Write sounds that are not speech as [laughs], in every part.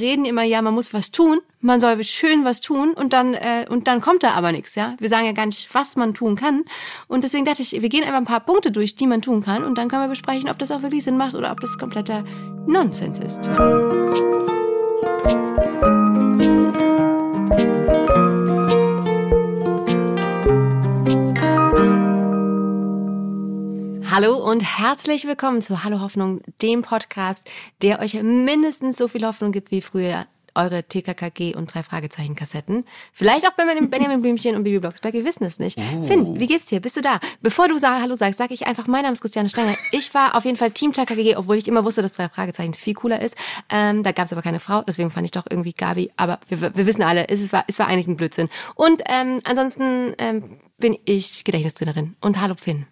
wir reden immer, ja, man muss was tun, man soll schön was tun und dann, äh, und dann kommt da aber nichts, ja. Wir sagen ja gar nicht, was man tun kann. Und deswegen dachte ich, wir gehen einfach ein paar Punkte durch, die man tun kann und dann können wir besprechen, ob das auch wirklich Sinn macht oder ob das kompletter Nonsens ist. Hallo und herzlich willkommen zu Hallo Hoffnung, dem Podcast, der euch mindestens so viel Hoffnung gibt wie früher eure TKKG und drei Fragezeichen Kassetten. Vielleicht auch bei Benjamin Blümchen und Bibi Blocksberg, wir wissen es nicht. Oh. Finn, wie geht's dir? Bist du da? Bevor du sag, Hallo sagst, sage ich einfach, mein Name ist Christiane Stenger. Ich war auf jeden Fall Team TKKG, obwohl ich immer wusste, dass drei Fragezeichen viel cooler ist. Ähm, da gab es aber keine Frau, deswegen fand ich doch irgendwie Gabi. Aber wir, wir wissen alle, es war, es war eigentlich ein Blödsinn. Und ähm, ansonsten ähm, bin ich Gedächtnistrainerin. Und hallo Finn.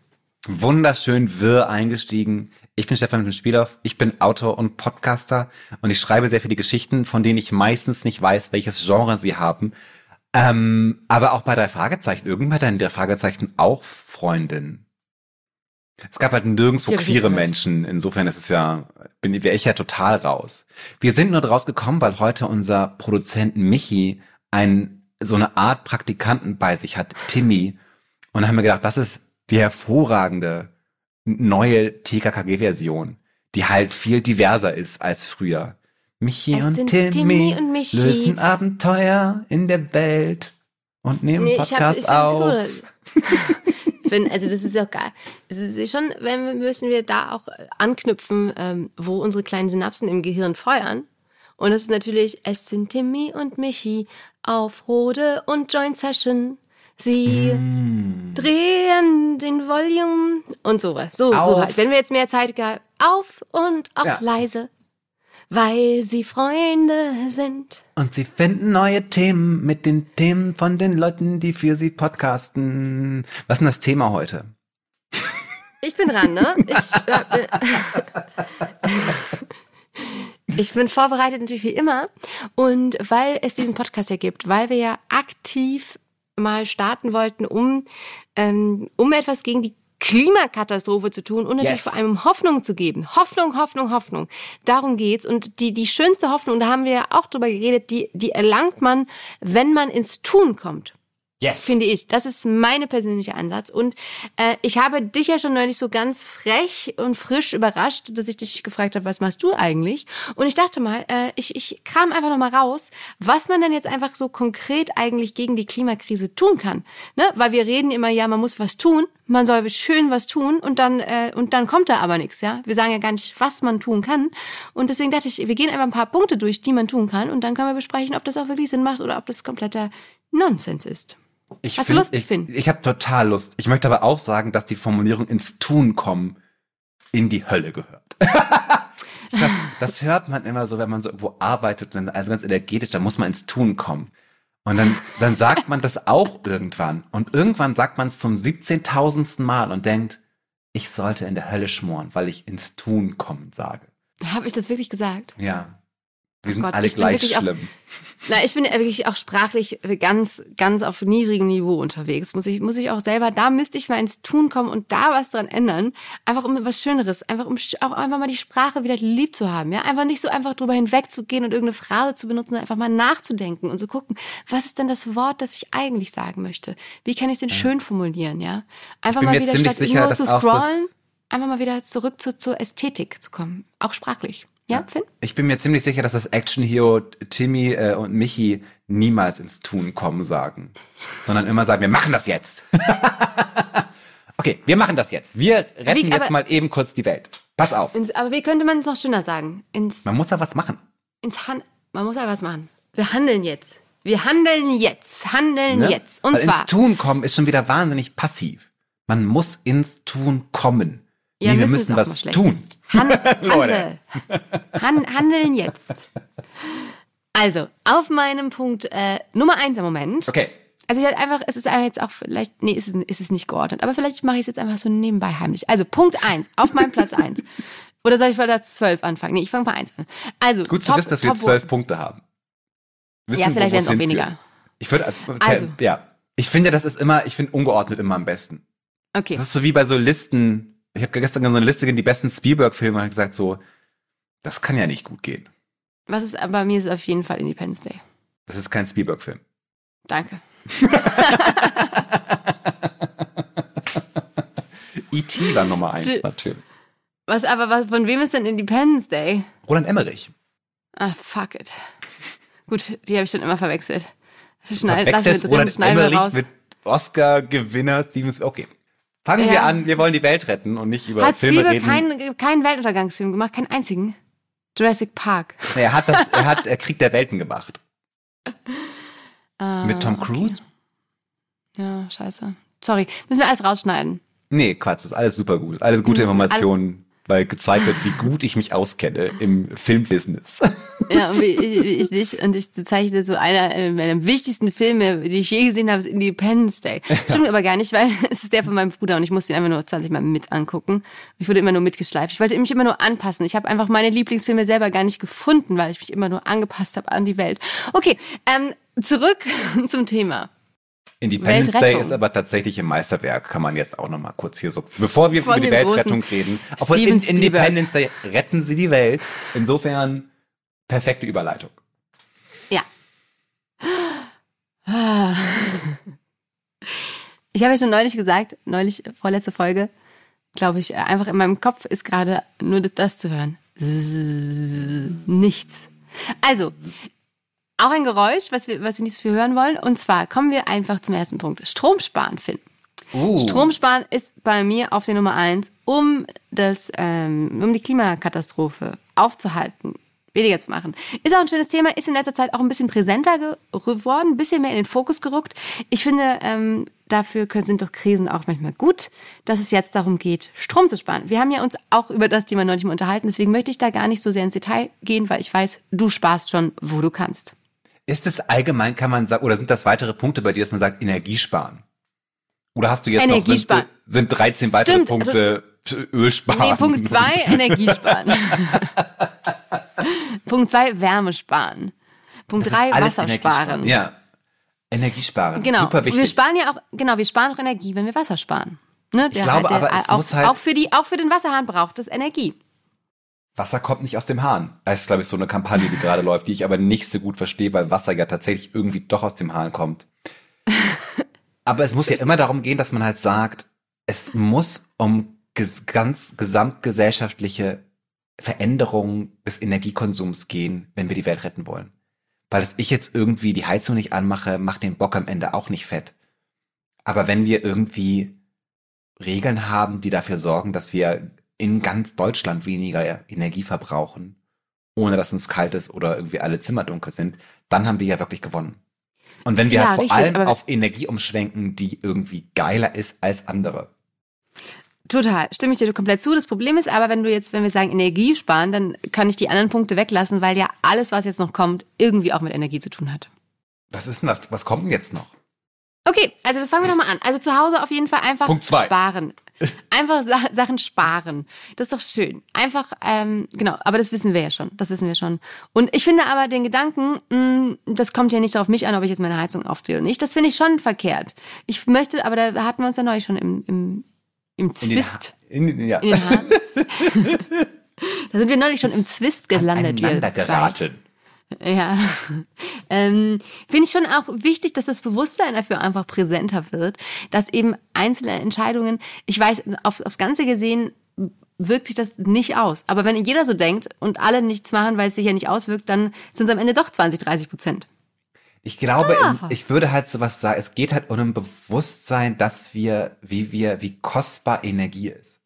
Wunderschön wirr eingestiegen. Ich bin Stefan Spielhoff, ich bin Autor und Podcaster und ich schreibe sehr viele Geschichten, von denen ich meistens nicht weiß, welches Genre sie haben. Ähm, aber auch bei drei Fragezeichen, irgendwann hat drei Fragezeichen auch Freundin. Es gab halt nirgendwo queere Menschen, insofern ist es ja, bin wäre ich ja total raus. Wir sind nur draus gekommen, weil heute unser Produzent Michi ein, so eine Art Praktikanten bei sich hat, Timmy. Und dann haben wir gedacht, das ist die hervorragende neue TKKG-Version, die halt viel diverser ist als früher. Michi es und Timmy, Timmy und Michi. lösen Abenteuer in der Welt und nehmen nee, Podcast hab, auf. Finn, also das ist ja auch geil. Es ist schon, wenn wir, müssen wir da auch anknüpfen, ähm, wo unsere kleinen Synapsen im Gehirn feuern. Und das ist natürlich, es sind Timmy und Michi auf Rode und Joint Session. Sie mm. drehen den Volume und sowas. So, auf. so halt. Wenn wir jetzt mehr Zeit gehabt, auf und auch ja. leise, weil sie Freunde sind. Und sie finden neue Themen mit den Themen von den Leuten, die für sie podcasten. Was ist denn das Thema heute? Ich bin dran, ne? [laughs] Ich, äh, [laughs] Ich bin vorbereitet natürlich wie immer. Und weil es diesen Podcast ja gibt, weil wir ja aktiv mal starten wollten, um, ähm, um etwas gegen die Klimakatastrophe zu tun und natürlich yes. vor allem Hoffnung zu geben. Hoffnung, Hoffnung, Hoffnung. Darum geht's. Und die, die schönste Hoffnung, da haben wir ja auch drüber geredet, die, die erlangt man, wenn man ins Tun kommt. Yes. Finde ich. Das ist meine persönliche Ansatz. Und äh, ich habe dich ja schon neulich so ganz frech und frisch überrascht, dass ich dich gefragt habe, was machst du eigentlich? Und ich dachte mal, äh, ich, ich kram einfach nochmal raus, was man denn jetzt einfach so konkret eigentlich gegen die Klimakrise tun kann. Ne? Weil wir reden immer, ja, man muss was tun, man soll schön was tun und dann, äh, und dann kommt da aber nichts, ja. Wir sagen ja gar nicht, was man tun kann. Und deswegen dachte ich, wir gehen einfach ein paar Punkte durch, die man tun kann und dann können wir besprechen, ob das auch wirklich Sinn macht oder ob das kompletter Nonsens ist. Ich Hast find, du Lust, ich, Finn? Ich habe total Lust. Ich möchte aber auch sagen, dass die Formulierung ins Tun kommen in die Hölle gehört. [laughs] das, das, hört man immer so, wenn man so irgendwo arbeitet und also ganz energetisch, da muss man ins Tun kommen. Und dann, dann sagt man das auch irgendwann. Und irgendwann sagt man es zum 17.000. Mal und denkt, ich sollte in der Hölle schmoren, weil ich ins Tun kommen sage. Habe ich das wirklich gesagt? Ja. Wir sind Gott, alle gleich schlimm. Auch, na, ich bin wirklich auch sprachlich ganz, ganz auf niedrigem Niveau unterwegs. Muss ich, muss ich auch selber, da müsste ich mal ins Tun kommen und da was dran ändern. Einfach um was Schöneres. Einfach um auch einfach mal die Sprache wieder lieb zu haben. Ja, einfach nicht so einfach drüber hinwegzugehen und irgendeine Phrase zu benutzen, einfach mal nachzudenken und zu gucken, was ist denn das Wort, das ich eigentlich sagen möchte? Wie kann ich es denn schön formulieren? Ja, einfach mal wieder statt sicher, nur zu scrollen, einfach mal wieder zurück zu, zur Ästhetik zu kommen. Auch sprachlich. Ja, Finn? Ich bin mir ziemlich sicher, dass das Action-Hero Timmy äh, und Michi niemals ins Tun kommen sagen, sondern immer sagen, wir machen das jetzt. [laughs] okay, wir machen das jetzt. Wir retten wie, jetzt mal eben kurz die Welt. Pass auf. Ins, aber wie könnte man es noch schöner sagen? Ins, man muss da was machen. Ins Han man muss da was machen. Wir handeln jetzt. Wir handeln jetzt. Handeln ne? jetzt. Und Weil zwar. Ins Tun kommen ist schon wieder wahnsinnig passiv. Man muss ins Tun kommen. Ja, nee, wir müssen was tun. Han [laughs] handle. Han handeln jetzt. Also, auf meinem Punkt äh, Nummer eins im Moment. Okay. Also ich halt einfach, es ist jetzt auch vielleicht, nee, ist es, ist es nicht geordnet, aber vielleicht mache ich es jetzt einfach so nebenbei heimlich. Also Punkt eins auf meinem Platz [laughs] eins. Oder soll ich bei Platz zwölf anfangen? Nee, ich fange bei eins an. Also, Gut top, zu wissen, dass wir zwölf Punkte haben. Wissen, ja, vielleicht werden es auch weniger. Ich würde, äh, also. ja, ich finde, das ist immer, ich finde ungeordnet immer am besten. Okay. Das ist so wie bei so Listen, ich habe gestern so eine Liste in die besten Spielberg-Filme und gesagt so, das kann ja nicht gut gehen. Was ist, bei mir ist es auf jeden Fall Independence Day. Das ist kein Spielberg-Film. Danke. [laughs] E.T. war Nummer eins, natürlich. Was, aber was, von wem ist denn Independence Day? Roland Emmerich. Ah, fuck it. Gut, die habe ich schon immer verwechselt. Schneid, lass Verwechselst wir drin, Roland Emmerich raus. mit Oscar-Gewinner Steven. Okay. Fangen wir Ja. an, wir wollen die Welt retten und nicht über Hat Filme Spielberg reden. keinen keinen Weltuntergangsfilm gemacht? Keinen einzigen? Jurassic Park. Nee, er hat das, er hat Krieg der Welten gemacht. Ah, Mit Tom okay. Cruise? Ja, scheiße. Sorry, müssen wir alles rausschneiden. Nee, Quatsch, das ist alles super gut. Alles gute Informationen, [laughs] weil gezeigt wird, wie gut ich mich auskenne im Filmbusiness. Ja, und wie, wie ich nicht. Und ich zeichne so einer äh, meiner wichtigsten Filme, die ich je gesehen habe, ist Independence Day. [laughs] Stimmt aber gar nicht, weil [laughs] es ist der von meinem Bruder und ich musste ihn einfach nur 20 Mal mit angucken. Ich wurde immer nur mitgeschleift. Ich wollte mich immer nur anpassen. Ich habe einfach meine Lieblingsfilme selber gar nicht gefunden, weil ich mich immer nur angepasst habe an die Welt. Okay, ähm, zurück [laughs] zum Thema. Independence Day ist aber tatsächlich ein Meisterwerk, kann man jetzt auch noch mal kurz hier so, bevor wir Von über die Weltrettung reden. Obwohl in. Independence Day retten sie die Welt. Insofern perfekte Überleitung. Ja. Ich habe ja schon neulich gesagt, neulich, vorletzte Folge, glaube ich, einfach in meinem Kopf ist gerade nur das zu hören. Nichts. Also, auch ein Geräusch, was wir, was wir nicht so viel hören wollen. Und zwar kommen wir einfach zum ersten Punkt. Strom sparen, Finn. Uh, Strom sparen ist bei mir auf der Nummer eins, um das, ähm, um die Klimakatastrophe aufzuhalten, weniger zu machen. Ist auch ein schönes Thema, ist in letzter Zeit auch ein bisschen präsenter ge- geworden, ein bisschen mehr in den Fokus gerückt. Ich finde, ähm, dafür können, sind doch Krisen auch manchmal gut, dass es jetzt darum geht, Strom zu sparen. Wir haben ja uns auch über das Thema neulich mal unterhalten, deswegen möchte ich da gar nicht so sehr ins Detail gehen, weil ich weiß, du sparst schon, wo du kannst. Ist es allgemein, kann man sagen, oder sind das weitere Punkte bei dir, dass man sagt, Energiesparen? Oder hast du jetzt noch, sind, Energiesparen. sind 13 weitere Stimmt, Punkte Öl sparen? Nee, Punkt zwei, [laughs] Energiesparen. [laughs] [laughs] Punkt zwei, Wärme sparen. Punkt Das drei, Wasser sparen. Ja. Energiesparen. Genau. Super wichtig. Wir sparen ja auch, genau, wir sparen auch Energie, wenn wir Wasser sparen. Ne? Der, glaube aber, es auch, muss halt- auch für die, auch für den Wasserhahn braucht es Energie. Wasser kommt nicht aus dem Hahn. Das ist, glaube ich, so eine Kampagne, die gerade [laughs] läuft, die ich aber nicht so gut verstehe, weil Wasser ja tatsächlich irgendwie doch aus dem Hahn kommt. [laughs] aber es muss ja immer darum gehen, dass man halt sagt, es muss um ges ganz gesamtgesellschaftliche Veränderungen des Energiekonsums gehen, wenn wir die Welt retten wollen. Weil dass ich jetzt irgendwie die Heizung nicht anmache, macht den Bock am Ende auch nicht fett. Aber wenn wir irgendwie Regeln haben, die dafür sorgen, dass wir in ganz Deutschland weniger Energie verbrauchen, ohne dass uns kalt ist oder irgendwie alle Zimmer dunkel sind, dann haben wir ja wirklich gewonnen. Und wenn wir Ja, halt vor richtig, allem auf Energie umschwenken, die irgendwie geiler ist als andere. Total, stimme ich dir komplett zu. Das Problem ist aber, wenn du jetzt, wenn wir sagen Energie sparen, dann kann ich die anderen Punkte weglassen, weil ja alles, was jetzt noch kommt, irgendwie auch mit Energie zu tun hat. Was ist denn das? Was kommt denn jetzt noch? Okay, also fangen wir nochmal an. Also zu Hause auf jeden Fall einfach sparen. Einfach Sa Sachen sparen. Das ist doch schön. Einfach, ähm, genau, aber das wissen wir ja schon. Das wissen wir schon. Und ich finde aber den Gedanken, mh, das kommt ja nicht auf mich an, ob ich jetzt meine Heizung aufdrehe oder nicht. Das finde ich schon verkehrt. Ich möchte, aber da hatten wir uns ja neulich schon im, im, im In den Zwist. In, ja. In den Haaren. [laughs] da sind wir neulich schon im Zwist gelandet. wir geraten. Ja. [laughs] Ähm, Finde ich schon auch wichtig, dass das Bewusstsein dafür einfach präsenter wird, dass eben einzelne Entscheidungen, ich weiß, auf, aufs Ganze gesehen wirkt sich das nicht aus. Aber wenn jeder so denkt und alle nichts machen, weil es sich ja nicht auswirkt, dann sind es am Ende doch 20, 30 Prozent. Ich glaube, Ah. ich würde halt sowas sagen, es geht halt um ein Bewusstsein, dass wir, wie wir, wie kostbar Energie ist.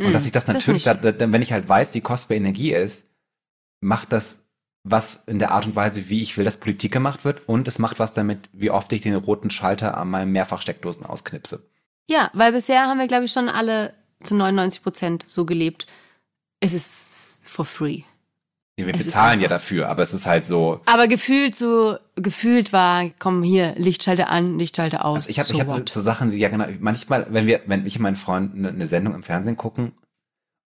Und dass ich das Mm, das natürlich, finde da, wenn ich halt weiß, wie kostbar Energie ist, macht das was in der Art und Weise, wie ich will, dass Politik gemacht wird und es macht was damit, wie oft ich den roten Schalter an meinen Mehrfachsteckdosen ausknipse. Ja, weil bisher haben wir, glaube ich, schon alle zu 99 Prozent so gelebt. Es ist for free. Wir Es bezahlen ja dafür, aber es ist halt so, Aber gefühlt so, gefühlt war, komm hier, Lichtschalter an, Lichtschalter aus. Also ich habe so ich hab so Sachen, die ja genau, manchmal, wenn wir, wenn ich und mein Freund eine, eine Sendung im Fernsehen gucken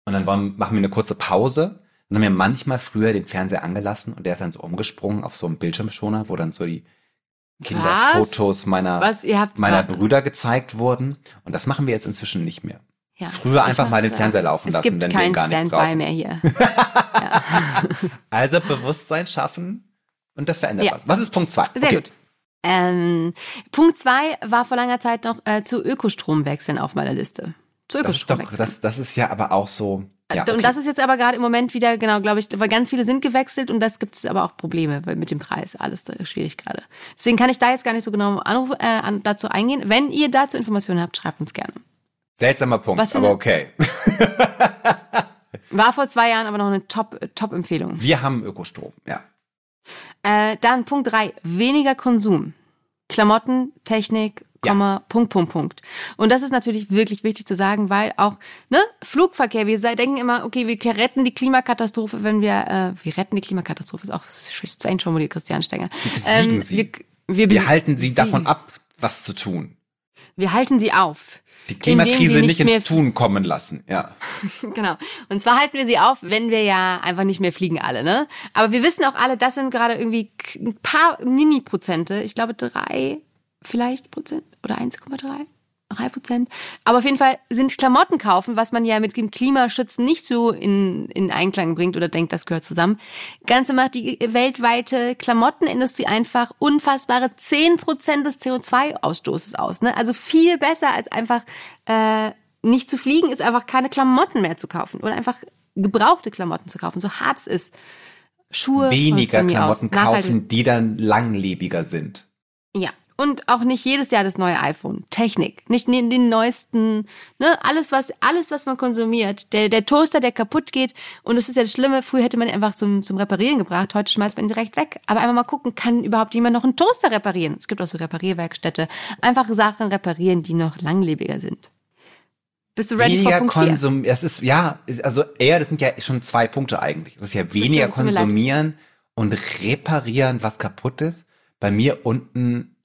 und dann wollen, machen wir eine kurze Pause, dann haben wir manchmal früher den Fernseher angelassen und der ist dann so umgesprungen auf so einen Bildschirmschoner, wo dann so die Kinderfotos meiner, meiner Brüder gezeigt wurden. Und das machen wir jetzt inzwischen nicht mehr. Ja, Früher einfach mal den Fernseher laufen es lassen, gibt wenn wir ihn kein gar nicht Standby mehr hier. [laughs] Also Bewusstsein schaffen und das verändert Ja. was. Was ist Punkt zwei? Sehr gut. Ähm, Punkt zwei war vor langer Zeit noch äh, zu Ökostrom wechseln auf meiner Liste. Zu Das ist Ökostrom doch, wechseln. das, das ist ja aber auch so. Ja, Und okay. das ist jetzt aber gerade im Moment wieder, genau, glaube ich, weil ganz viele sind gewechselt und das gibt es aber auch Probleme weil mit dem Preis. Alles äh, schwierig gerade. Deswegen kann ich da jetzt gar nicht so genau anruf, äh, dazu eingehen. Wenn ihr dazu Informationen habt, schreibt uns gerne. Seltsamer Punkt, Was aber okay. [laughs] War vor zwei Jahren aber noch eine Top- Top-Empfehlung. Wir haben Ökostrom, ja. äh, dann Punkt drei weniger Konsum. Klamotten, Technik, Ja. Komma, Punkt, Punkt, Punkt. Und das ist natürlich wirklich wichtig zu sagen, weil auch ne, Flugverkehr, wir denken immer, okay, wir retten die Klimakatastrophe, wenn wir, äh, wir retten die Klimakatastrophe, ist auch strange formuliert, Christian Stenger. besiegen sie. Wir, wir, Wir halten sie davon ab, was zu tun. Wir halten sie auf. Die Klimakrise nicht nicht ins Tun kommen lassen, ja. [laughs] Genau. Und zwar halten wir sie auf, wenn wir ja einfach nicht mehr fliegen alle, ne? Aber wir wissen auch alle, das sind gerade irgendwie ein paar Mini-Prozente. Ich glaube drei, vielleicht Prozent oder 1,3. Drei Prozent. Aber auf jeden Fall sind Klamotten kaufen, was man ja mit dem Klimaschützen nicht so in, in Einklang bringt oder denkt, das gehört zusammen. Ganze macht die weltweite Klamottenindustrie einfach unfassbare 10 Prozent des CO2-Ausstoßes aus. Ne? Also viel besser als einfach äh, nicht zu fliegen, ist einfach keine Klamotten mehr zu kaufen oder einfach gebrauchte Klamotten zu kaufen, so hart es ist. Schuhe Weniger. Klamotten kaufen, die dann langlebiger sind. Ja. Und auch nicht jedes Jahr das neue iPhone. Technik. Nicht den, den neuesten, ne, alles was, alles, was man konsumiert. Der, der Toaster, der kaputt geht. Und das ist ja das Schlimme. Früher hätte man ihn einfach zum, zum Reparieren gebracht. Heute schmeißt man ihn direkt weg. Aber einfach mal gucken, kann überhaupt jemand noch einen Toaster reparieren? Es gibt auch so Reparierwerkstätte. Einfach Sachen reparieren, die noch langlebiger sind. Bist du ready weniger for Punkt 4? Konsum, es ist, ja, ist- also eher, das sind ja schon zwei Punkte eigentlich. Es ist ja weniger leid. konsumieren und reparieren, was kaputt ist. Bei mir unten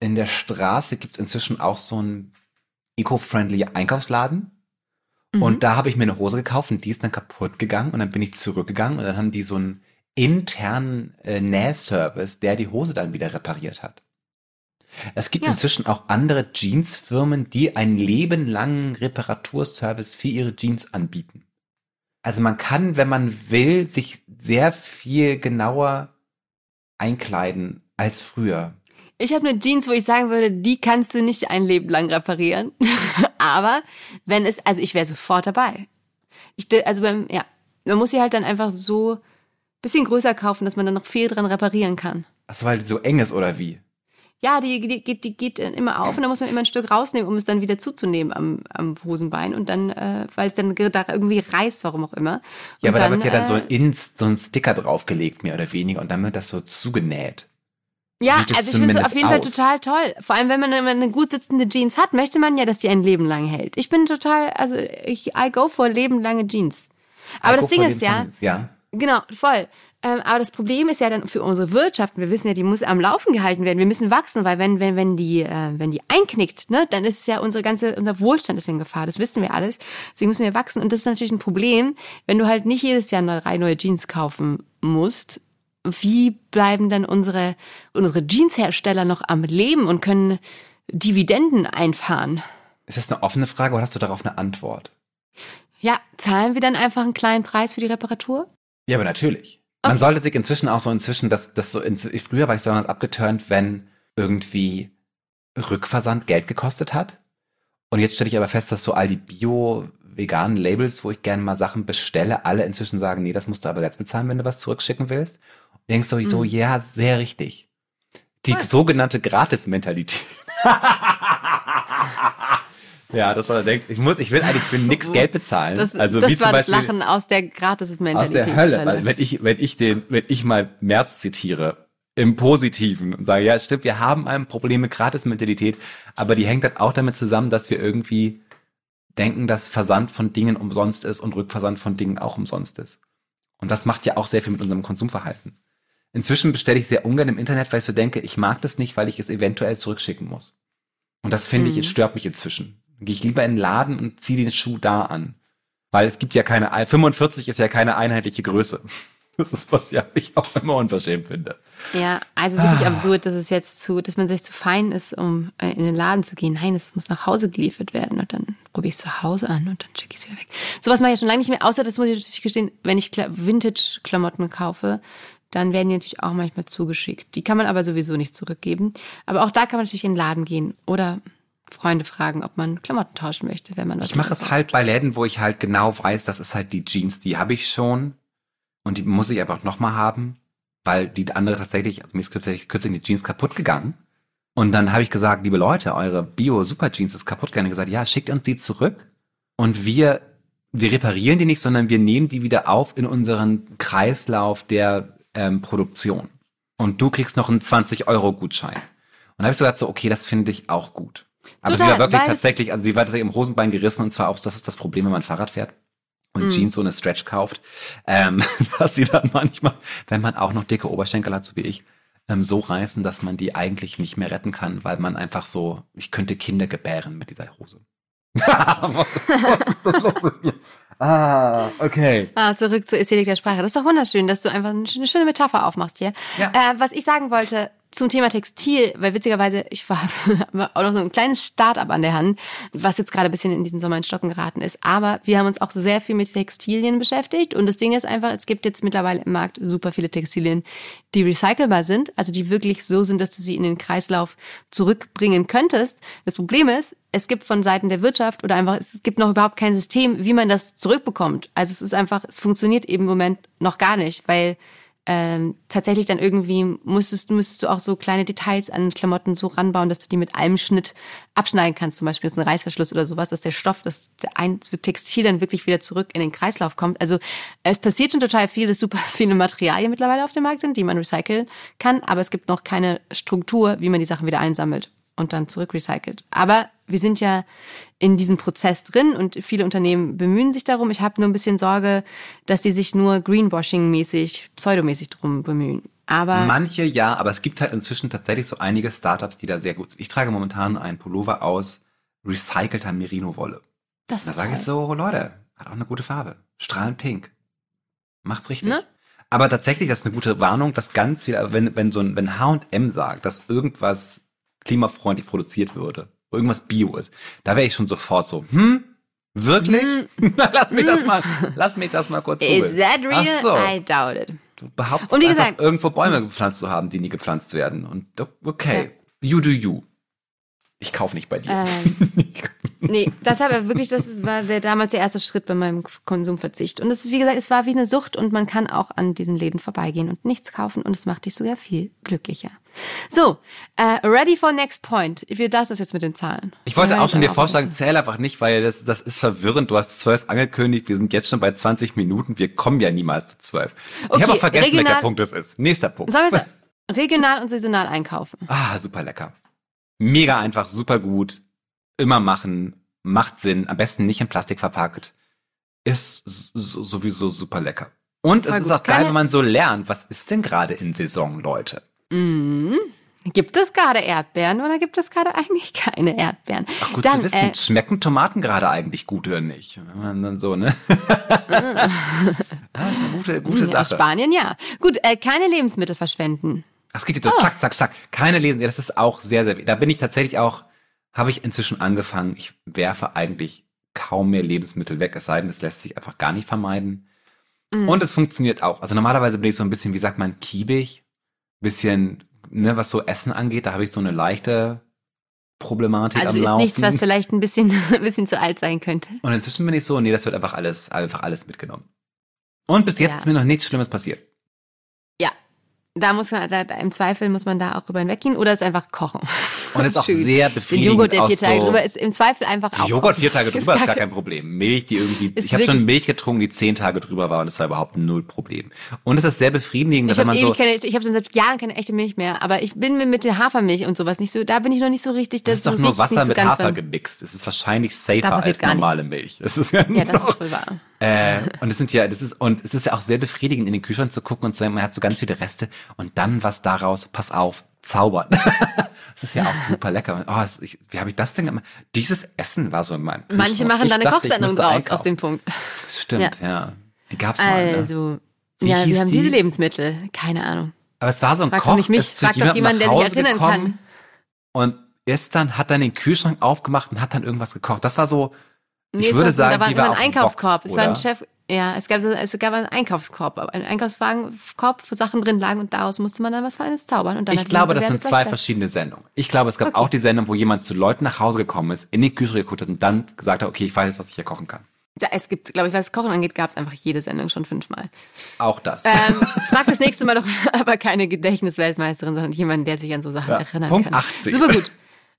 in der Straße gibt's inzwischen auch so einen eco-friendly Einkaufsladen. Mhm. Und da habe ich mir eine Hose gekauft und die ist dann kaputt gegangen und dann bin ich zurückgegangen und dann haben die so einen internen äh, Nähservice, der die Hose dann wieder repariert hat. Es gibt Ja. inzwischen auch andere Jeansfirmen, die einen lebenlangen Reparaturservice für ihre Jeans anbieten. Also man kann, wenn man will, sich sehr viel genauer einkleiden als früher. Ich habe eine Jeans, wo ich sagen würde, die kannst du nicht ein Leben lang reparieren. [laughs] Aber wenn es, also ich wäre sofort dabei. Ich, also beim, ja, man muss sie halt dann einfach so bisschen größer kaufen, dass man dann noch viel dran reparieren kann. Ach so, weil die so eng ist oder wie? Ja, die, die, geht, die geht dann immer auf und dann muss man immer ein Stück rausnehmen, um es dann wieder zuzunehmen am, am Hosenbein und dann, äh, weil es dann da irgendwie reißt, warum auch immer. Ja, Und aber da wird ja dann so, äh, ein Ins, so ein Sticker draufgelegt, mehr oder weniger, und dann wird das so zugenäht. Ja, also ich finde es auf jeden Fall aus. total toll. Vor allem, wenn man eine, gut sitzende Jeans hat, möchte man ja, dass die ein Leben lang hält. Ich bin total, also ich, I go for lebenlange Jeans. Aber das Heiko Ding ist ja, Ja. genau, voll. Ähm, aber das Problem ist ja dann für unsere Wirtschaft, wir wissen ja, die muss am Laufen gehalten werden. Wir müssen wachsen, weil wenn, wenn, wenn die, äh, wenn die einknickt, ne, dann ist es ja unsere ganze, unser Wohlstand ist in Gefahr. Das wissen wir alles. Deswegen müssen wir wachsen. Und das ist natürlich ein Problem, wenn du halt nicht jedes Jahr drei neue Jeans kaufen musst. Wie bleiben dann unsere, unsere Jeanshersteller noch am Leben und können Dividenden einfahren? Ist das eine offene Frage oder hast du darauf eine Antwort? Ja, zahlen wir dann einfach einen kleinen Preis für die Reparatur? Ja, aber natürlich. Man Okay. sollte sich inzwischen auch so inzwischen, das, das so, in, früher war ich so abgeturnt, wenn irgendwie Rückversand Geld gekostet hat. Und jetzt stelle ich aber fest, dass so all die bio-veganen Labels, wo ich gerne mal Sachen bestelle, alle inzwischen sagen, nee, das musst du aber jetzt bezahlen, wenn du was zurückschicken willst. Denkst so, so, Mhm. ja, sehr richtig. Die Voll. sogenannte Gratis-Mentalität. [laughs] ja, das war der denkt, ich muss, ich will eigentlich für nix Geld bezahlen. Das, also das wie war zum das Beispiel, Lachen aus der aus Gratis-Mentalität. der Hölle, weil wenn ich, wenn ich den, wenn ich mal März zitiere, im Positiven und sage, ja, es stimmt, wir haben ein Problem mit Gratis-Mentalität, aber die hängt halt auch damit zusammen, dass wir irgendwie denken, dass Versand von Dingen umsonst ist und Rückversand von Dingen auch umsonst ist. Und das macht ja auch sehr viel mit unserem Konsumverhalten. Inzwischen bestelle ich sehr ungern im Internet, weil ich so denke, ich mag das nicht, weil ich es eventuell zurückschicken muss. Und das finde ich, Mhm. es stört mich inzwischen. Dann gehe ich lieber in den Laden und ziehe den Schuh da an. Weil es gibt ja keine, 45 ist ja keine einheitliche Größe. [laughs] Das ist was ja ich auch immer unverschämt finde. Ja, also wirklich ah. absurd, dass es jetzt zu, dass man sich zu fein ist, um äh, in den Laden zu gehen. Nein, es muss nach Hause geliefert werden und dann probiere ich es zu Hause an und dann schicke ich es wieder weg. Sowas mache ich schon lange nicht mehr, außer das muss ich natürlich gestehen, wenn ich Vintage-Klamotten kaufe, dann werden die natürlich auch manchmal zugeschickt. Die kann man aber sowieso nicht zurückgeben. Aber auch da kann man natürlich in den Laden gehen oder Freunde fragen, ob man Klamotten tauschen möchte, wenn man das Ich mache es halt bei Läden, wo ich halt genau weiß, das ist halt die Jeans, die habe ich schon und die muss ich einfach nochmal haben, weil die andere tatsächlich, also mir ist kürzlich, kürzlich die Jeans kaputt gegangen. Und dann habe ich gesagt, liebe Leute, eure Bio-Super-Jeans ist kaputt gegangen. Und gesagt, ja, schickt uns die zurück und wir, wir reparieren die nicht, sondern wir nehmen die wieder auf in unseren Kreislauf der ähm, Produktion. Und du kriegst noch einen 20-Euro-Gutschein. Und da habe ich so gesagt, so, okay, das finde ich auch gut. Aber Total, sie war wirklich tatsächlich, also sie war tatsächlich im Hosenbein gerissen und zwar auch, das ist das Problem, wenn man Fahrrad fährt und mm. Jeans ohne Stretch kauft, ähm, [laughs] dass sie dann manchmal, wenn man auch noch dicke Oberschenkel hat, so wie ich, ähm, so reißen, dass man die eigentlich nicht mehr retten kann, weil man einfach so, ich könnte Kinder gebären mit dieser Hose. was, [laughs] was ist denn los mit mir? Ah, okay. Ah, zurück zur Ästhetik der Sprache. Das ist doch wunderschön, dass du einfach eine schöne Metapher aufmachst hier. Ja. Äh, was ich sagen wollte, zum Thema Textil, weil witzigerweise, ich [laughs] war auch noch so ein kleines Start-up an der Hand, was jetzt gerade ein bisschen in diesem Sommer in Stocken geraten ist. Aber wir haben uns auch sehr viel mit Textilien beschäftigt. Und das Ding ist einfach, es gibt jetzt mittlerweile im Markt super viele Textilien, die recycelbar sind, also die wirklich so sind, dass du sie in den Kreislauf zurückbringen könntest. Das Problem ist, es gibt von Seiten der Wirtschaft oder einfach, es gibt noch überhaupt kein System, wie man das zurückbekommt. Also es ist einfach, es funktioniert eben im Moment noch gar nicht, weil ähm, tatsächlich dann irgendwie musstest, müsstest du auch so kleine Details an Klamotten so ranbauen, dass du die mit einem Schnitt abschneiden kannst, zum Beispiel jetzt ein Reißverschluss oder sowas, dass der Stoff, dass der ein Textil dann wirklich wieder zurück in den Kreislauf kommt. Also es passiert schon total viel, dass super [laughs] viele Materialien mittlerweile auf dem Markt sind, die man recyceln kann, aber es gibt noch keine Struktur, wie man die Sachen wieder einsammelt und dann zurück recycelt. Aber wir sind ja in diesem Prozess drin und viele Unternehmen bemühen sich darum. Ich habe nur ein bisschen Sorge, dass die sich nur Greenwashing-mäßig, pseudomäßig drum bemühen. Aber Manche ja, aber es gibt halt inzwischen tatsächlich so einige Startups, die da sehr gut sind. Ich trage momentan einen Pullover aus recycelter Merino-Wolle. Das ist Da sage ich so, Leute, hat auch eine gute Farbe. Strahlend pink. Macht's richtig. Ne? Aber tatsächlich, das ist eine gute Warnung, dass ganz viel, wenn, wenn so ein, wenn H&M sagt, dass irgendwas klimafreundlich produziert würde, irgendwas Bio ist, da wäre ich schon sofort so, hm, wirklich? Hm. [laughs] lass mich das mal, lass mich das mal kurz Is that real? Ach so. I doubt it. Du behauptest und wie einfach, gesagt, irgendwo Bäume gepflanzt zu haben, die nie gepflanzt werden. Und okay, ja. you do you. Ich kaufe nicht bei dir. Ähm, nee, das aber wirklich, das war der, damals der erste Schritt bei meinem Konsumverzicht. Und es ist, wie gesagt, es war wie eine Sucht und man kann auch an diesen Läden vorbeigehen und nichts kaufen und es macht dich sogar viel glücklicher. So, uh, ready for next point. Wie das ist jetzt mit den Zahlen? Ich wollte auch schon dir vorschlagen, zähl einfach nicht, weil das, das ist verwirrend. Du hast zwölf angekündigt, wir sind jetzt schon bei 20 Minuten, wir kommen ja niemals zu zwölf. Okay, ich habe auch vergessen, regional, welcher Punkt es ist. Nächster Punkt. Sollen wir regional und saisonal einkaufen? Ah, super lecker. Mega einfach, super gut. Immer machen, macht Sinn. Am besten nicht in Plastik verpackt. Ist sowieso super lecker. Und es ist auch geil, wenn man so lernt, was ist denn gerade in Saison, Leute? Mhm. Gibt es gerade Erdbeeren oder gibt es gerade eigentlich keine Erdbeeren? Ach gut dann, zu wissen, äh, schmecken Tomaten gerade eigentlich gut oder nicht? Wenn man dann so, ne? [laughs] das ist eine gute, gute Sache. Spanien, ja. Gut, äh, keine Lebensmittel verschwenden. Das geht jetzt so oh. zack, zack, zack. Keine Lebensmittel, das ist auch sehr, sehr, da bin ich tatsächlich auch, habe ich inzwischen angefangen, ich werfe eigentlich kaum mehr Lebensmittel weg, es sei denn, es lässt sich einfach gar nicht vermeiden. Mhm. Und es funktioniert auch. Also normalerweise bin ich so ein bisschen, wie sagt man, kiebig bisschen, ne, was so Essen angeht, da habe ich so eine leichte Problematik also am Laufen. Also ist nichts, was vielleicht ein bisschen, [laughs] ein bisschen zu alt sein könnte. Und inzwischen bin ich so, nee, das wird einfach alles, einfach alles mitgenommen. Und bis jetzt ja. ist mir noch nichts Schlimmes passiert. Da muss man, da, im Zweifel muss man da auch drüber hinweggehen oder es einfach kochen. Und es ist auch sehr befriedigend. Den Joghurt, der vier Tage so drüber ist, im Zweifel einfach auch. Joghurt vier Tage [laughs] drüber ist gar, ist gar kein Problem. Milch, die irgendwie, ich habe schon Milch getrunken, die zehn Tage drüber war und es war überhaupt null Problem. Und es ist sehr befriedigend, ich wenn man so. Keine, ich habe schon seit Jahren keine echte Milch mehr, aber ich bin mir mit der Hafermilch und sowas nicht so, da bin ich noch nicht so richtig. Das, das ist doch nur Wasser mit Hafer gemixt. Es ist wahrscheinlich safer als normale Milch. Das ist ja, ja das ist wohl wahr. Äh, und es sind ja, das ist, und es ist ja auch sehr befriedigend, in den Kühlschrank zu gucken und zu sagen, man hat so ganz viele Reste und dann was daraus, pass auf, zaubern. [laughs] das ist ja auch super lecker. Oh, ich, wie habe ich das denn gemacht? Dieses Essen war so in meinem Manche machen da eine Kochsendung draus aus dem Punkt. Das stimmt, ja. ja. Die gab's mal. Ne? Also, Wie ja, wir haben die? diese Lebensmittel. Keine Ahnung. Aber es war so ein Frag Koch, doch nicht mich, ist zu frag doch jemandem jemanden, nach der sich erinnern gekommen kann. und dann, hat dann den Kühlschrank aufgemacht und hat dann irgendwas gekocht. Das war so, ich es würde sagen, da war die war ein auf Einkaufskorb. Vox, es war ein? Chef. Ja, es gab, es gab einen Einkaufskorb, einen Einkaufswagenkorb, wo Sachen drin lagen und daraus musste man dann was Feines zaubern. Und dann Ich glaube, das sind zwei verschiedene Sendungen. Ich glaube, es gab Okay. auch die Sendung, wo jemand zu Leuten nach Hause gekommen ist, in den Kühlschrank geguckt hat und dann gesagt hat, okay, ich weiß jetzt, was ich hier kochen kann. Ja, es gibt, glaube ich, was Kochen angeht, gab es einfach jede Sendung schon fünfmal. Auch das. Ähm, frag das nächste Mal doch [laughs] aber keine Gedächtnisweltmeisterin, sondern jemanden, der sich an so Sachen Ja, erinnern Punkt kann. 80. Super gut.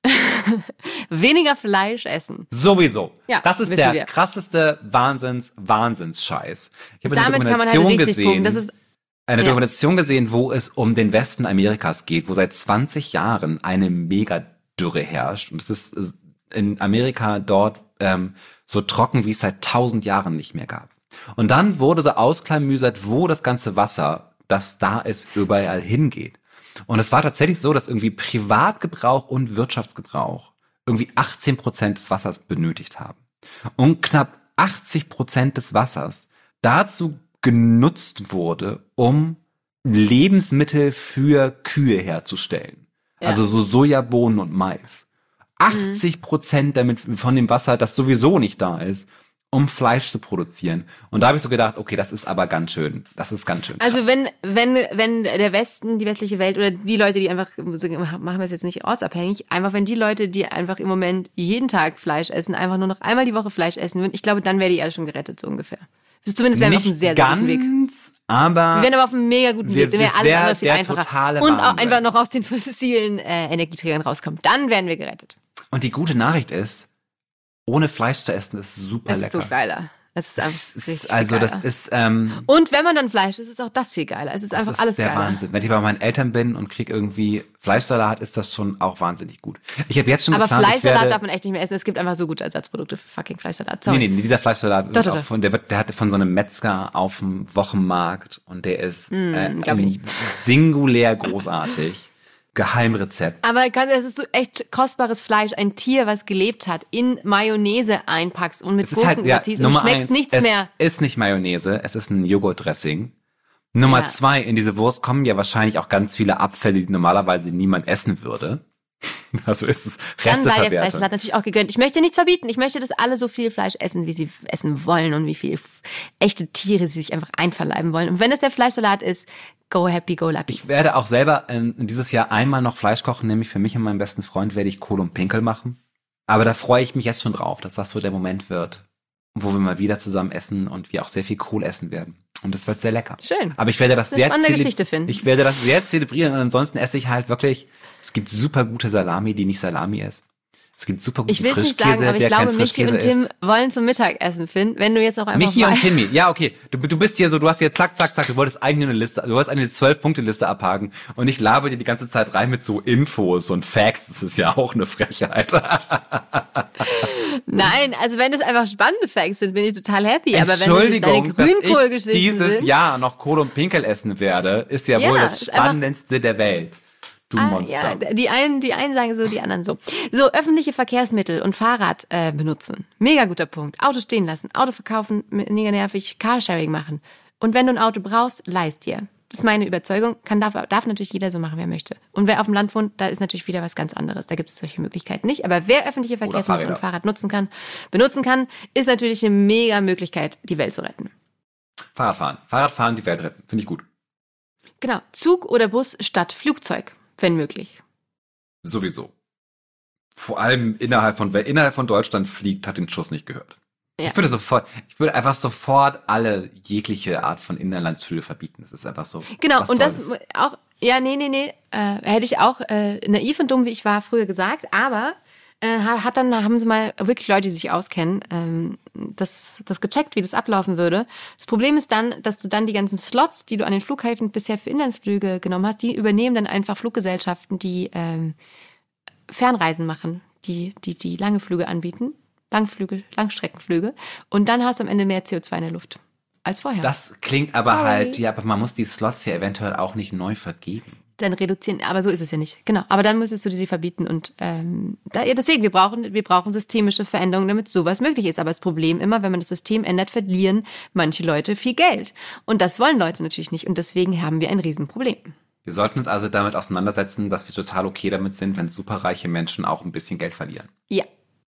[laughs] Weniger Fleisch essen. Sowieso. Ja, das ist der wir. krasseste Wahnsinns, Wahnsinns-Scheiß. Ich habe eine Damit kann man halt Dokumentation richtig gesehen. punkten. Das ist, eine Ja. Dokumentation gesehen, wo es um den Westen Amerikas geht, wo seit 20 Jahren eine Megadürre herrscht. Und es ist in Amerika dort ähm, so trocken, wie es seit 1000 Jahren nicht mehr gab. Und dann wurde so ausklamüsert, wo das ganze Wasser, das da ist, überall hingeht. Und es war tatsächlich so, dass irgendwie Privatgebrauch und Wirtschaftsgebrauch irgendwie 18 Prozent des Wassers benötigt haben. Und knapp 80 Prozent des Wassers dazu genutzt wurde, um Lebensmittel für Kühe herzustellen. Ja. Also so Sojabohnen und Mais. 80 Prozent damit von dem Wasser, das sowieso nicht da ist, um Fleisch zu produzieren. Und da habe ich so gedacht, okay, das ist aber ganz schön, das ist ganz schön. also krass. wenn, wenn, wenn der Westen, die westliche Welt oder die Leute, die einfach, machen wir es jetzt nicht ortsabhängig, einfach wenn die Leute, die einfach im Moment jeden Tag Fleisch essen, einfach nur noch einmal die Woche Fleisch essen würden, ich glaube, dann wäre die Erde schon gerettet, so ungefähr. Zumindest wären wir auf einem sehr, sehr guten Weg. ganz, aber Wir wären aber auf einem mega guten Wir- Weg. Dann wäre es alles wär andere viel einfacher. Und auch einfach noch aus den fossilen äh, Energieträgern rauskommen. Dann wären wir gerettet. und die gute Nachricht ist, ohne Fleisch zu essen ist super Das ist so lecker. geiler. Das ist einfach Es ist, also viel das geiler. ist ähm, Und wenn man dann Fleisch isst, ist auch das viel geiler. Es ist einfach das ist alles der geiler. Wahnsinn. Wenn ich bei meinen Eltern bin und krieg irgendwie Fleischsalat, ist das schon auch wahnsinnig gut. Ich habe jetzt schon Aber geplant, Fleischsalat darf man echt nicht mehr essen. Es gibt einfach so gute Ersatzprodukte für fucking Fleischsalat. Sorry. Nee, nee, dieser Fleischsalat, Doch, wird doch. Von, der, wird, der hat von so einem Metzger auf dem Wochenmarkt und der ist äh, Mm, ich nicht. singulär großartig. [laughs] Geheimrezept. Aber ganz- es ist so echt kostbares Fleisch. Ein Tier, was gelebt hat, in Mayonnaise einpackst und mit ist halt, Gurken ja, und Nummer schmeckst eins, nichts es mehr. ist nicht Mayonnaise, es ist ein Joghurtdressing. Nummer Ja. zwei, in diese Wurst kommen ja wahrscheinlich auch ganz viele Abfälle, die normalerweise niemand essen würde. [laughs] Also ist es Dann sei der. Fleischsalat natürlich auch gegönnt. Ich möchte nichts verbieten. Ich möchte, dass alle so viel Fleisch essen, wie sie essen wollen und wie viel f- echte Tiere sie sich einfach einverleiben wollen. Und wenn es der Fleischsalat ist, go happy, go lucky. Ich werde auch selber ähm, dieses Jahr einmal noch Fleisch kochen, nämlich für mich und meinen besten Freund werde ich Kohl und Pinkel machen. Aber da freue ich mich jetzt schon drauf, dass das so der Moment wird, wo wir mal wieder zusammen essen und wir auch sehr viel Kohl essen werden. Und es wird sehr lecker. Schön. Aber ich werde das Eine sehr spannende Geschichte finden. Ich werde das sehr zelebrieren und ansonsten esse ich halt wirklich. Es gibt super gute Salami, die nicht Salami ist. Es gibt super guten Ich will nicht sagen, aber ich glaube, Michi und Tim ist. wollen zum Mittagessen, Finn. Wenn du jetzt auch einfach Michi und Timmy, ja, okay. Du, du bist hier so, du hast hier zack, zack, zack, du wolltest eigentlich eine Liste, du wolltest eine Zwölf-Punkte-Liste abhaken und ich laber dir die ganze Zeit rein mit so Infos und Facts, das ist ja auch eine Frechheit. [laughs] Nein, also wenn es einfach spannende Facts sind, bin ich total happy. Aber wenn es deine Entschuldigung, dass ich Grünkohlgeschichten dieses sind, Jahr noch Kohl und Pinkel essen werde, ist ja, Ja, wohl das Spannendste der Welt. Du Ah, Monster. ja, die einen, die einen sagen so, die anderen so. So, öffentliche Verkehrsmittel und Fahrrad äh, benutzen. Mega guter Punkt. Auto stehen lassen, Auto verkaufen, mega nervig, Carsharing machen. Und wenn du ein Auto brauchst, leist dir. Das ist meine Überzeugung. Kann, darf, darf natürlich jeder so machen, wer möchte. Und wer auf dem Land wohnt, da ist natürlich wieder was ganz anderes. Da gibt es solche Möglichkeiten nicht. Aber wer öffentliche Verkehrsmittel und Fahrrad nutzen kann, benutzen kann, ist natürlich eine mega Möglichkeit, die Welt zu retten. Fahrradfahren. Fahrradfahren, die Welt retten. Finde ich gut. Genau. Zug oder Bus statt Flugzeug, wenn möglich. Sowieso. Vor allem innerhalb von, wer innerhalb von Deutschland fliegt, hat den Schuss nicht gehört. Ja. Ich würde sofort, ich würde einfach sofort alle jegliche Art von Inlandsflüge verbieten. Das ist einfach so. Genau, und das soll's? auch, ja, nee, nee, nee, äh, hätte ich auch äh, naiv und dumm, wie ich war, früher gesagt, aber äh, hat dann, haben sie mal wirklich Leute, die sich auskennen, ähm, das, das gecheckt, wie das ablaufen würde. Das Problem ist dann, dass du dann die ganzen Slots, die du an den Flughäfen bisher für Inlandsflüge genommen hast, die übernehmen dann einfach Fluggesellschaften, die ähm, Fernreisen machen, die, die, die lange Flüge anbieten, Langflüge, Langstreckenflüge, und dann hast du am Ende mehr CO2 in der Luft als vorher. Das klingt aber Sorry. halt, ja, aber man muss die Slots ja eventuell auch nicht neu vergeben. Dann reduzieren. Aber so ist es ja nicht. Genau. Aber dann müsstest du sie verbieten und ähm, da, ja, deswegen wir brauchen wir brauchen systemische Veränderungen, damit sowas möglich ist. Aber das Problem immer, wenn man das System ändert, verlieren manche Leute viel Geld und das wollen Leute natürlich nicht und deswegen haben wir ein Riesenproblem. Wir sollten uns also damit auseinandersetzen, dass wir total okay damit sind, wenn superreiche Menschen auch ein bisschen Geld verlieren. Ja.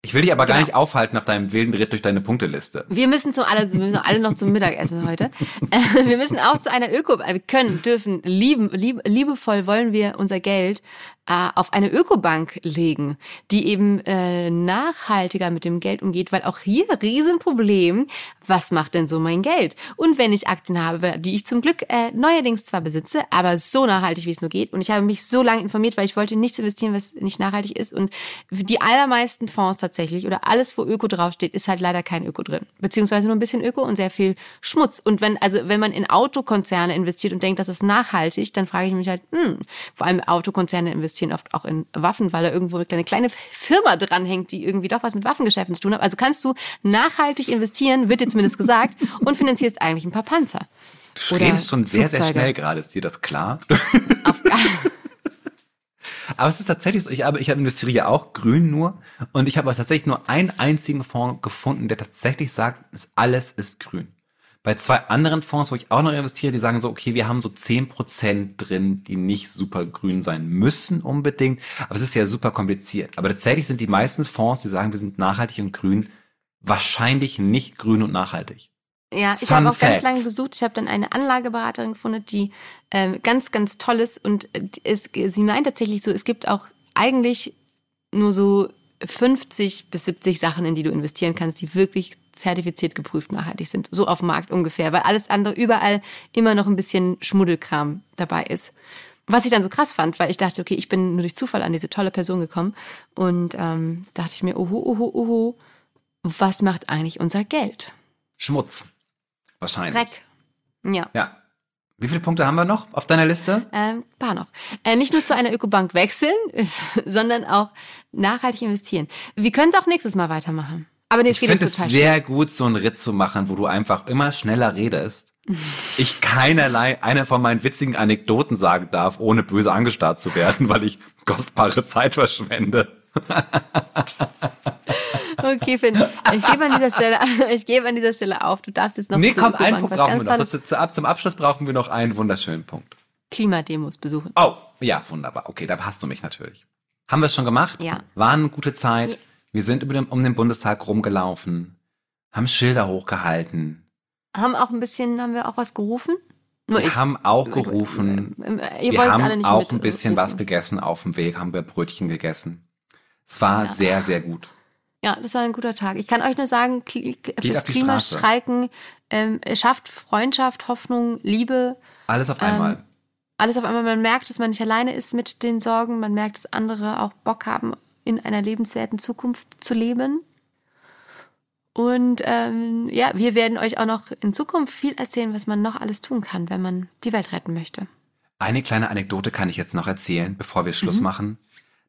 Ich will dich aber gar Genau. nicht aufhalten auf deinem wilden Ritt durch deine Punkteliste. Wir müssen zum alle, wir müssen alle noch zum Mittagessen heute. Äh, Wir müssen auch zu einer Öko, wir können, dürfen, lieben, lieb, liebevoll wollen wir unser Geld äh, auf eine Ökobank legen, die eben äh, nachhaltiger mit dem Geld umgeht, weil auch hier Riesenproblem, was macht denn so mein Geld? Und wenn ich Aktien habe, die ich zum Glück äh, neuerdings zwar besitze, aber so nachhaltig, wie es nur geht, und ich habe mich so lange informiert, weil ich wollte nichts investieren, was nicht nachhaltig ist, und die allermeisten Fonds tatsächlich oder alles, wo Öko draufsteht, ist halt leider kein Öko drin, beziehungsweise nur ein bisschen Öko und sehr viel Schmutz. Und wenn also wenn man in Autokonzerne investiert und denkt, das ist nachhaltig, dann frage ich mich halt, hm, vor allem Autokonzerne investieren oft auch in Waffen, weil da irgendwo eine kleine Firma dranhängt, die irgendwie doch was mit Waffengeschäften zu tun hat. Also kannst du nachhaltig investieren, wird dir zumindest gesagt, [laughs] und finanzierst eigentlich ein paar Panzer. Du Oder redest schon sehr, sehr Flugzeuge. schnell gerade, ist dir das klar? [laughs] Auf gar [laughs] Aber es ist tatsächlich so, ich habe, ich habe investiere ja auch grün nur und ich habe aber tatsächlich nur einen einzigen Fonds gefunden, der tatsächlich sagt, es alles ist grün. Bei zwei anderen Fonds, wo ich auch noch investiere, die sagen so, okay, wir haben so 10% drin, die nicht super grün sein müssen unbedingt, aber es ist ja super kompliziert. Aber tatsächlich sind die meisten Fonds, die sagen, wir sind nachhaltig und grün, wahrscheinlich nicht grün und nachhaltig. Ja, ich habe auch ganz lange gesucht. Ich habe dann eine Anlageberaterin gefunden, die ähm, ganz, ganz toll ist. Und äh, es, sie meint tatsächlich so, es gibt auch eigentlich nur so 50 bis 70 Sachen, in die du investieren kannst, die wirklich zertifiziert geprüft nachhaltig sind. So auf dem Markt ungefähr, weil alles andere überall immer noch ein bisschen Schmuddelkram dabei ist. Was ich dann so krass fand, weil ich dachte, okay, ich bin nur durch Zufall an diese tolle Person gekommen und ähm, dachte ich mir, oho, oho, oho, was macht eigentlich unser Geld? Schmutz. Wahrscheinlich. Dreck. Ja. Ja. Wie viele Punkte haben wir noch auf deiner Liste? Ähm, paar noch. Äh, nicht nur zu einer Ökobank wechseln, [laughs] sondern auch nachhaltig investieren. Wir können es auch nächstes Mal weitermachen. Aber nee, es Ich finde es sehr gut, so einen Ritt zu machen, wo du einfach immer schneller redest. [laughs] Ich keinerlei eine von meinen witzigen Anekdoten sagen darf, ohne böse angestarrt zu werden, weil ich kostbare Zeit verschwende. Okay, Finn, ich gebe an dieser Stelle, [laughs] ich gebe an dieser Stelle auf. Du darfst jetzt noch nee, komm, einen Punkt brauchen wir noch. Das, zum Abschluss brauchen wir noch einen wunderschönen Punkt. Klimademos besuchen. Oh, ja, wunderbar. Okay, da hast du mich natürlich. Haben wir es schon gemacht? Ja. War eine gute Zeit. Ja. Wir sind um den Bundestag rumgelaufen, haben Schilder hochgehalten. Haben auch ein bisschen, haben wir auch was gerufen? Nur Wir ich. haben auch gerufen. Ihr wir haben alle nicht auch ein bisschen was rufen. gegessen auf dem Weg, haben wir Brötchen gegessen. Es war Ja. sehr, sehr gut. Ja, das war ein guter Tag. Ich kann euch nur sagen, Kli fürs. Klimastreiken ähm, schafft Freundschaft, Hoffnung, Liebe, Alles auf Ähm, einmal. alles auf einmal. Man merkt, dass man nicht alleine ist mit den Sorgen. Man merkt, dass andere auch Bock haben, in einer lebenswerten Zukunft zu leben. Und ähm, ja, wir werden euch auch noch in Zukunft viel erzählen, was man noch alles tun kann, wenn man die Welt retten möchte. Eine kleine Anekdote kann ich jetzt noch erzählen, bevor wir Mhm. Schluss machen.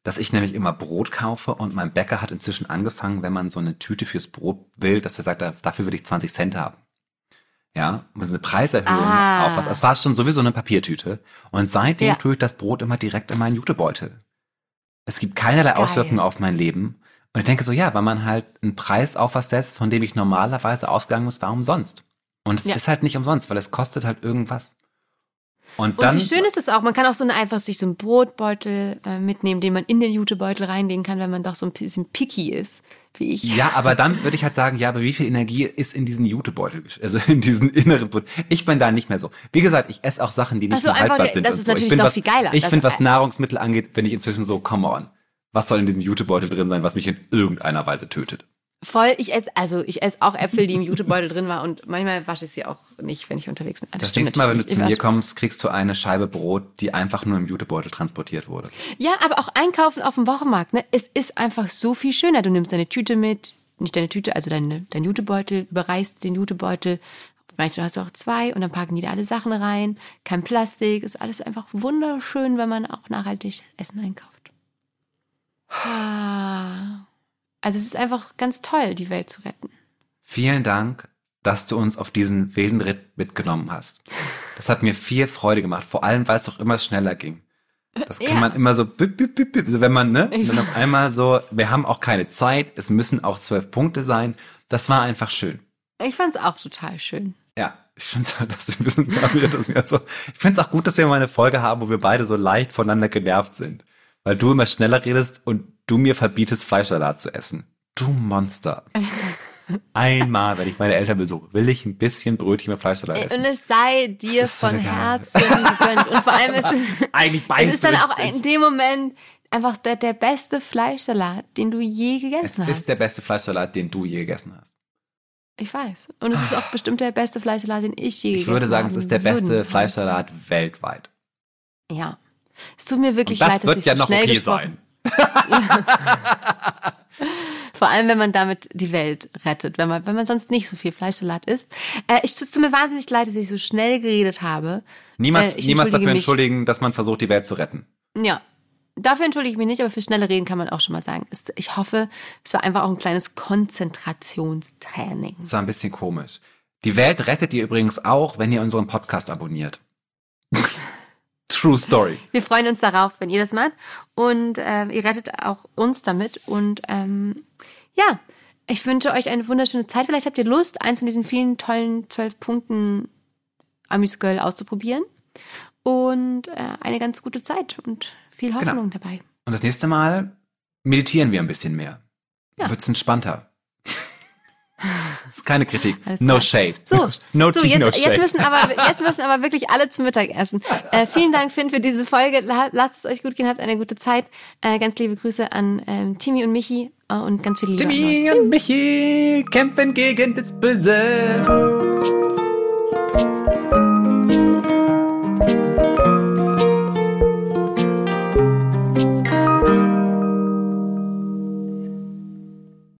Dass ich nämlich immer Brot kaufe und mein Bäcker hat inzwischen angefangen, wenn man so eine Tüte fürs Brot will, dass er sagt, da- dafür will ich 20 Cent haben. Ja, ist eine Preiserhöhung Ah. auf was. Es war schon sowieso eine Papiertüte. Und seitdem Ja. tue ich das Brot immer direkt in meinen Jutebeutel. Es gibt keinerlei Geil. Auswirkungen auf mein Leben. Und ich denke so, ja, weil man halt einen Preis auf was setzt, von dem ich normalerweise ausgegangen muss, war umsonst. Und es Ja. ist halt nicht umsonst, weil es kostet halt irgendwas. Und Und dann. wie schön ist es auch, man kann auch so eine, einfach sich so einen Brotbeutel äh, mitnehmen, den man in den Jutebeutel reinlegen kann, wenn man doch so ein bisschen picky ist, wie ich. Ja, aber dann würde ich halt sagen, ja, aber wie viel Energie ist in diesen Jutebeutel, also in diesen inneren Beutel? Ich bin da nicht mehr so. Wie gesagt, ich esse auch Sachen, die nicht Ach so, mehr haltbar sind. das ist so. natürlich noch was, viel geiler. Ich finde, was Nahrungsmittel angeht, bin ich inzwischen so, come on. Was soll in diesem Jutebeutel drin sein, was mich in irgendeiner Weise tötet? Voll, ich esse, also ich esse auch Äpfel, die im [laughs] Jutebeutel drin waren und manchmal wasche ich sie auch nicht, wenn ich unterwegs bin. Das stimmt nächste Mal, wenn du zu mir kommst, kriegst du eine Scheibe Brot, die einfach nur im Jutebeutel transportiert wurde. Ja, aber auch einkaufen auf dem Wochenmarkt, ne? Es ist einfach so viel schöner. Du nimmst deine Tüte mit, nicht deine Tüte, also deine, dein Jutebeutel, überreißt den Jutebeutel. Vielleicht hast du auch zwei und dann packen die da alle Sachen rein. Kein Plastik, ist alles einfach wunderschön, wenn man auch nachhaltig Essen einkauft. Ah. Also es ist einfach ganz toll, die Welt zu retten. Vielen Dank, dass du uns auf diesen wilden Ritt mitgenommen hast. Das hat mir viel Freude gemacht, vor allem, weil es auch immer schneller ging. Das kann Ja. man immer so, bip, bip, bip, bip, so wenn man, ne, dann auf einmal so, wir haben auch keine Zeit, es müssen auch zwölf Punkte sein. Das war einfach schön. Ich fand's auch total schön. Ja, ich finde es halt, dass wir ein bisschen, [laughs] dass wir so, ich finde es auch gut, dass wir mal eine Folge haben, wo wir beide so leicht voneinander genervt sind. Weil du immer schneller redest und du mir verbietest, Fleischsalat zu essen. Du Monster. [laughs] Einmal, wenn ich meine Eltern besuche, will ich ein bisschen Brötchen mit Fleischsalat essen. Und es sei dir von. Herzen gegönnt. Und vor allem ist [laughs] es, Eigentlich es ist dann auch es. in dem Moment einfach der, der beste Fleischsalat, den du je Es gegessen hast. ist der beste Fleischsalat, den du je gegessen hast. Ich weiß. Und es ist auch bestimmt der beste Fleischsalat, den ich je Ich gegessen habe. würde sagen, es ist der beste. Fleischsalat weltweit. Ja. Es tut mir wirklich leid, dass ich ja so schnell okay gesprochen sein. [laughs] Vor allem, wenn man damit die Welt rettet, wenn man, wenn man sonst nicht so viel Fleischsalat isst. Äh, ich, es tut mir wahnsinnig leid, dass ich so schnell geredet habe. Niemals, Äh, niemals dafür mich. entschuldigen, dass man versucht, die Welt zu retten. Ja. Dafür entschuldige ich mich nicht, aber für schnelle Reden kann man auch schon mal sagen. Ich hoffe, es war einfach auch ein kleines Konzentrationstraining. Das war ein bisschen komisch. Die Welt rettet ihr übrigens auch, wenn ihr unseren Podcast abonniert. [laughs] True Story. Wir freuen uns darauf, wenn ihr das macht. Und äh, ihr rettet auch uns damit. Und ähm, ja, ich wünsche euch eine wunderschöne Zeit. Vielleicht habt ihr Lust, eins von diesen vielen tollen zwölf Punkten Amis Girl auszuprobieren. Und äh, eine ganz gute Zeit und viel Genau. Hoffnung dabei. Und das nächste Mal meditieren wir ein bisschen mehr. Ja. Wird's entspannter. [laughs] Das ist keine Kritik. No shade. So, [laughs] no so tea, jetzt, no jetzt, shade. müssen aber, jetzt müssen aber wirklich alle zum Mittag essen. [laughs] Äh, vielen Dank, Finn, für diese Folge. La- Lasst es euch gut gehen, habt eine gute Zeit. Äh, ganz liebe Grüße an ähm, Timmy und Michi äh, und ganz viele Liebe. Timmy und Michi kämpfen gegen das Böse.